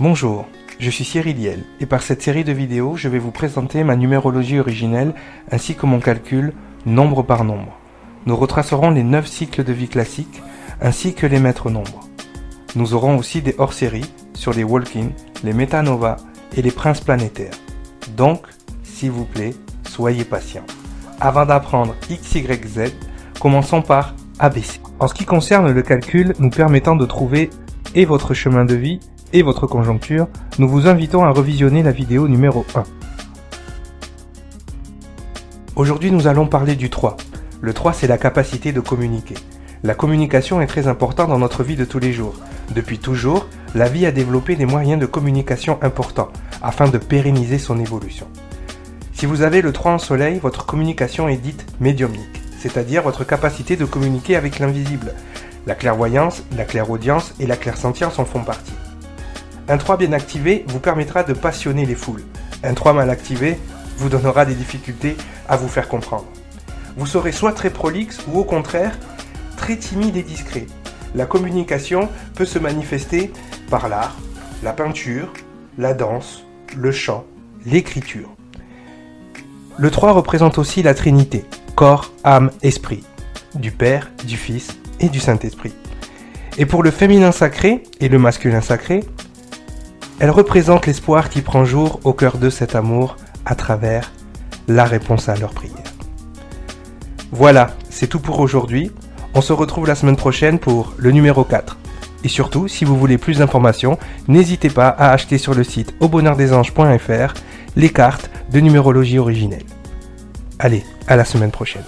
Bonjour, je suis Cyril Liel et par cette série de vidéos, je vais vous présenter ma numérologie originelle ainsi que mon calcul nombre par nombre. Nous retracerons les 9 cycles de vie classiques ainsi que les maîtres nombres. Nous aurons aussi des hors-séries sur les walk-in, les métanovas et les princes planétaires. Donc, s'il vous plaît, soyez patient. Avant d'apprendre X, Y, Z, commençons par ABC. En ce qui concerne le calcul nous permettant de trouver et votre chemin de vie et votre conjoncture, nous vous invitons à revisionner la vidéo numéro 1. Aujourd'hui nous allons parler du 3. Le 3 c'est la capacité de communiquer. La communication est très importante dans notre vie de tous les jours. Depuis toujours, la vie a développé des moyens de communication importants afin de pérenniser son évolution. Si vous avez le 3 en soleil, votre communication est dite médiumnique, c'est-à-dire votre capacité de communiquer avec l'invisible. La clairvoyance, la clairaudience et la clairsentience en font partie. Un 3 bien activé vous permettra de passionner les foules. Un 3 mal activé vous donnera des difficultés à vous faire comprendre. Vous serez soit très prolixe ou au contraire très timide et discret. La communication peut se manifester par l'art, la peinture, la danse, le chant, l'écriture. Le 3 représente aussi la Trinité, corps, âme, esprit, du Père, du Fils et du Saint-Esprit. Et pour le féminin sacré et le masculin sacré, elle représente l'espoir qui prend jour au cœur de cet amour à travers la réponse à leurs prières. Voilà, c'est tout pour aujourd'hui. On se retrouve la semaine prochaine pour le numéro 4. Et surtout, si vous voulez plus d'informations, n'hésitez pas à acheter sur le site aubonheurdesanges.fr les cartes de numérologie originelle. Allez, à la semaine prochaine.